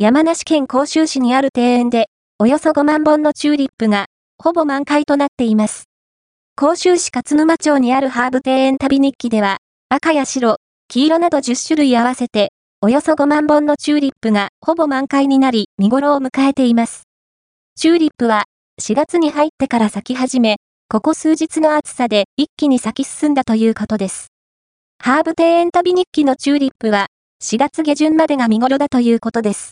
山梨県甲州市にある庭園で、およそ5万本のチューリップが、ほぼ満開となっています。甲州市勝沼町にあるハーブ庭園旅日記では、赤や白、黄色など10種類合わせて、およそ5万本のチューリップがほぼ満開になり、見頃を迎えています。チューリップは、4月に入ってから咲き始め、ここ数日の暑さで一気に咲き進んだということです。ハーブ庭園旅日記のチューリップは、4月下旬までが見頃だということです。